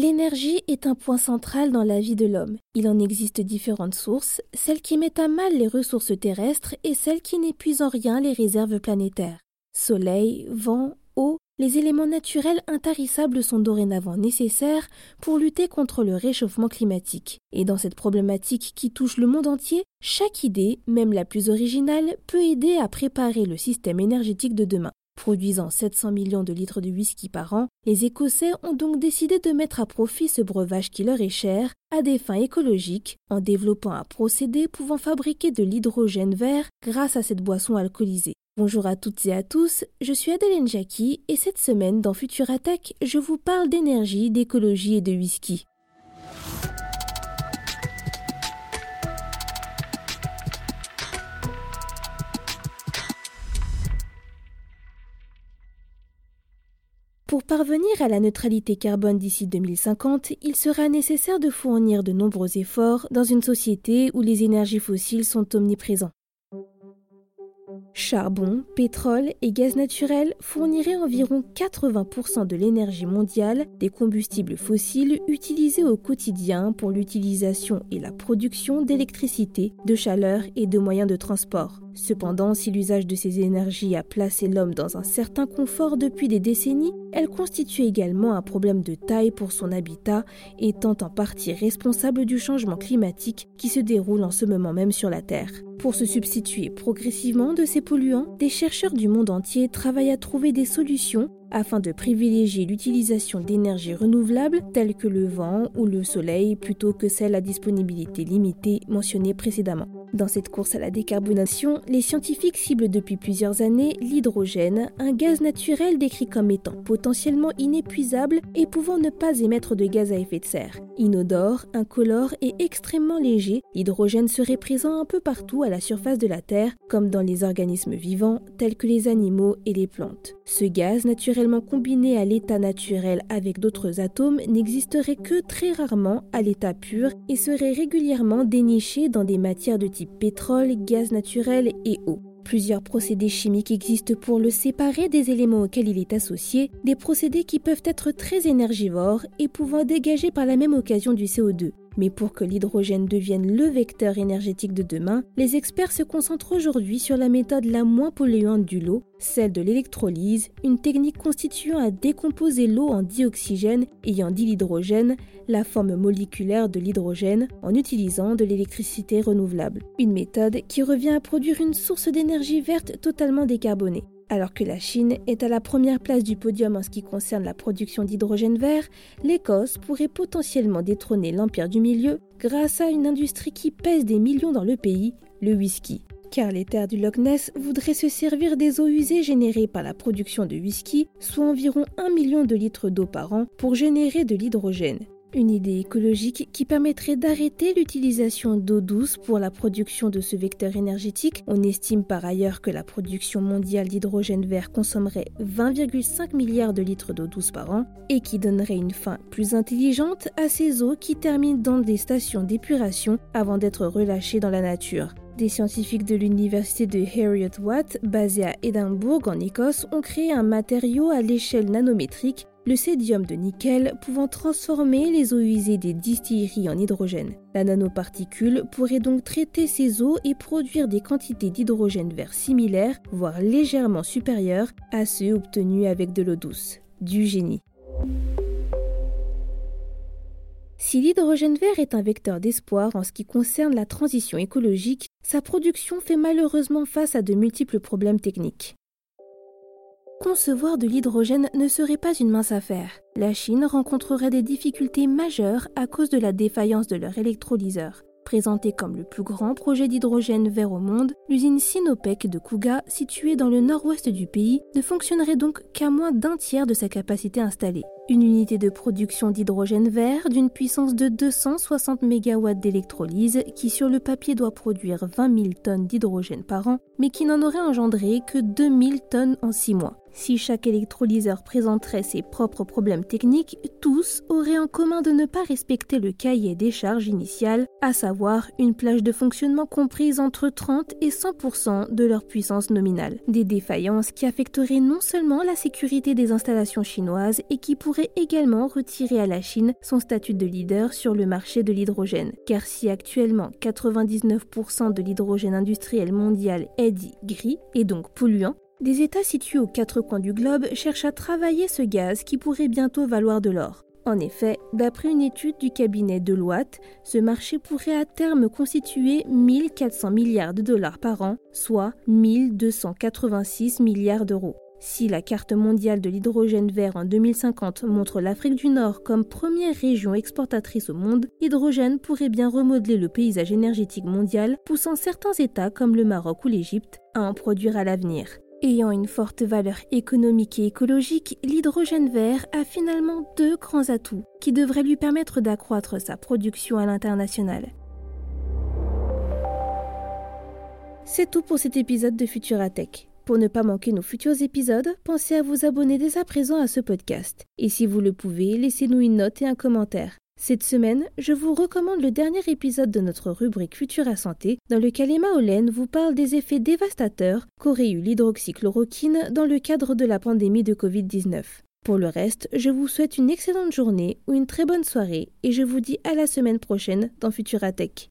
L'énergie est un point central dans la vie de l'homme. Il en existe différentes sources, celles qui mettent à mal les ressources terrestres et celles qui n'épuisent en rien les réserves planétaires. Soleil, vent, eau, les éléments naturels intarissables sont dorénavant nécessaires pour lutter contre le réchauffement climatique. Et dans cette problématique qui touche le monde entier, chaque idée, même la plus originale, peut aider à préparer le système énergétique de demain. Produisant 700 millions de litres de whisky par an, les Écossais ont donc décidé de mettre à profit ce breuvage qui leur est cher à des fins écologiques en développant un procédé pouvant fabriquer de l'hydrogène vert grâce à cette boisson alcoolisée. Bonjour à toutes et à tous, je suis Adeline Jackie et cette semaine dans Futuratech, je vous parle d'énergie, d'écologie et de whisky. Pour parvenir à la neutralité carbone d'ici 2050, il sera nécessaire de fournir de nombreux efforts dans une société où les énergies fossiles sont omniprésents. Charbon, pétrole et gaz naturel fourniraient environ 80% de l'énergie mondiale des combustibles fossiles utilisés au quotidien pour l'utilisation et la production d'électricité, de chaleur et de moyens de transport. Cependant, si l'usage de ces énergies a placé l'homme dans un certain confort depuis des décennies, elle constitue également un problème de taille pour son habitat, étant en partie responsable du changement climatique qui se déroule en ce moment même sur la Terre. Pour se substituer progressivement de ces polluants, des chercheurs du monde entier travaillent à trouver des solutions afin de privilégier l'utilisation d'énergies renouvelables telles que le vent ou le soleil plutôt que celles à disponibilité limitée mentionnées précédemment. Dans cette course à la décarbonation, les scientifiques ciblent depuis plusieurs années l'hydrogène, un gaz naturel décrit comme étant potentiellement inépuisable et pouvant ne pas émettre de gaz à effet de serre. Inodore, incolore et extrêmement léger, l'hydrogène serait présent un peu partout à la surface de la Terre, comme dans les organismes vivants tels que les animaux et les plantes. Ce gaz naturellement combiné à l'état naturel avec d'autres atomes n'existerait que très rarement à l'état pur et serait régulièrement déniché dans des matières de type pétrole, gaz naturel et eau. Plusieurs procédés chimiques existent pour le séparer des éléments auxquels il est associé, des procédés qui peuvent être très énergivores et pouvant dégager par la même occasion du CO2. Mais pour que l'hydrogène devienne le vecteur énergétique de demain, les experts se concentrent aujourd'hui sur la méthode la moins polluante du lot, celle de l'électrolyse, une technique constituant à décomposer l'eau en dioxygène ayant dit l'hydrogène, la forme moléculaire de l'hydrogène, en utilisant de l'électricité renouvelable. Une méthode qui revient à produire une source d'énergie verte totalement décarbonée. Alors que la Chine est à la première place du podium en ce qui concerne la production d'hydrogène vert, l'Écosse pourrait potentiellement détrôner l'Empire du Milieu grâce à une industrie qui pèse des millions dans le pays, le whisky. Car les terres du Loch Ness voudraient se servir des eaux usées générées par la production de whisky, soit environ 1 million de litres d'eau par an, pour générer de l'hydrogène. Une idée écologique qui permettrait d'arrêter l'utilisation d'eau douce pour la production de ce vecteur énergétique. On estime par ailleurs que la production mondiale d'hydrogène vert consommerait 20,5 milliards de litres d'eau douce par an et qui donnerait une fin plus intelligente à ces eaux qui terminent dans des stations d'épuration avant d'être relâchées dans la nature. Des scientifiques de l'université de Heriot Watt, basée à Édimbourg en Écosse, ont créé un matériau à l'échelle nanométrique le sédium de nickel pouvant transformer les eaux usées des distilleries en hydrogène. La nanoparticule pourrait donc traiter ces eaux et produire des quantités d'hydrogène vert similaires, voire légèrement supérieures à ceux obtenus avec de l'eau douce. Du génie. Si l'hydrogène vert est un vecteur d'espoir en ce qui concerne la transition écologique, sa production fait malheureusement face à de multiples problèmes techniques. Concevoir de l'hydrogène ne serait pas une mince affaire. La Chine rencontrerait des difficultés majeures à cause de la défaillance de leur électrolyseur. Présenté comme le plus grand projet d'hydrogène vert au monde, l'usine Sinopec de Kuga, située dans le nord-ouest du pays, ne fonctionnerait donc qu'à moins d'un tiers de sa capacité installée. Une unité de production d'hydrogène vert d'une puissance de 260 MW d'électrolyse qui sur le papier doit produire 20 000 tonnes d'hydrogène par an, mais qui n'en aurait engendré que 2000 tonnes en 6 mois. Si chaque électrolyseur présenterait ses propres problèmes techniques, tous auraient en commun de ne pas respecter le cahier des charges initial, à savoir une plage de fonctionnement comprise entre 30 et 100% de leur puissance nominale. Des défaillances qui affecteraient non seulement la sécurité des installations chinoises et qui pourraient également retirer à la Chine son statut de leader sur le marché de l'hydrogène. Car si actuellement 99% de l'hydrogène industriel mondial est dit gris et donc polluant, des États situés aux quatre coins du globe cherchent à travailler ce gaz qui pourrait bientôt valoir de l'or. En effet, d'après une étude du cabinet Deloitte, ce marché pourrait à terme constituer 1400 milliards de dollars par an, soit 1286 milliards d'euros. Si la carte mondiale de l'hydrogène vert en 2050 montre l'Afrique du Nord comme première région exportatrice au monde, l'hydrogène pourrait bien remodeler le paysage énergétique mondial, poussant certains États comme le Maroc ou l'Égypte à en produire à l'avenir. Ayant une forte valeur économique et écologique, l'hydrogène vert a finalement deux grands atouts qui devraient lui permettre d'accroître sa production à l'international. C'est tout pour cet épisode de Futuratech. Pour ne pas manquer nos futurs épisodes, pensez à vous abonner dès à présent à ce podcast. Et si vous le pouvez, laissez-nous une note et un commentaire. Cette semaine, je vous recommande le dernier épisode de notre rubrique Futura Santé, dans lequel Emma Olen vous parle des effets dévastateurs qu'aurait eu l'hydroxychloroquine dans le cadre de la pandémie de Covid-19. Pour le reste, je vous souhaite une excellente journée ou une très bonne soirée et je vous dis à la semaine prochaine dans Futura Tech.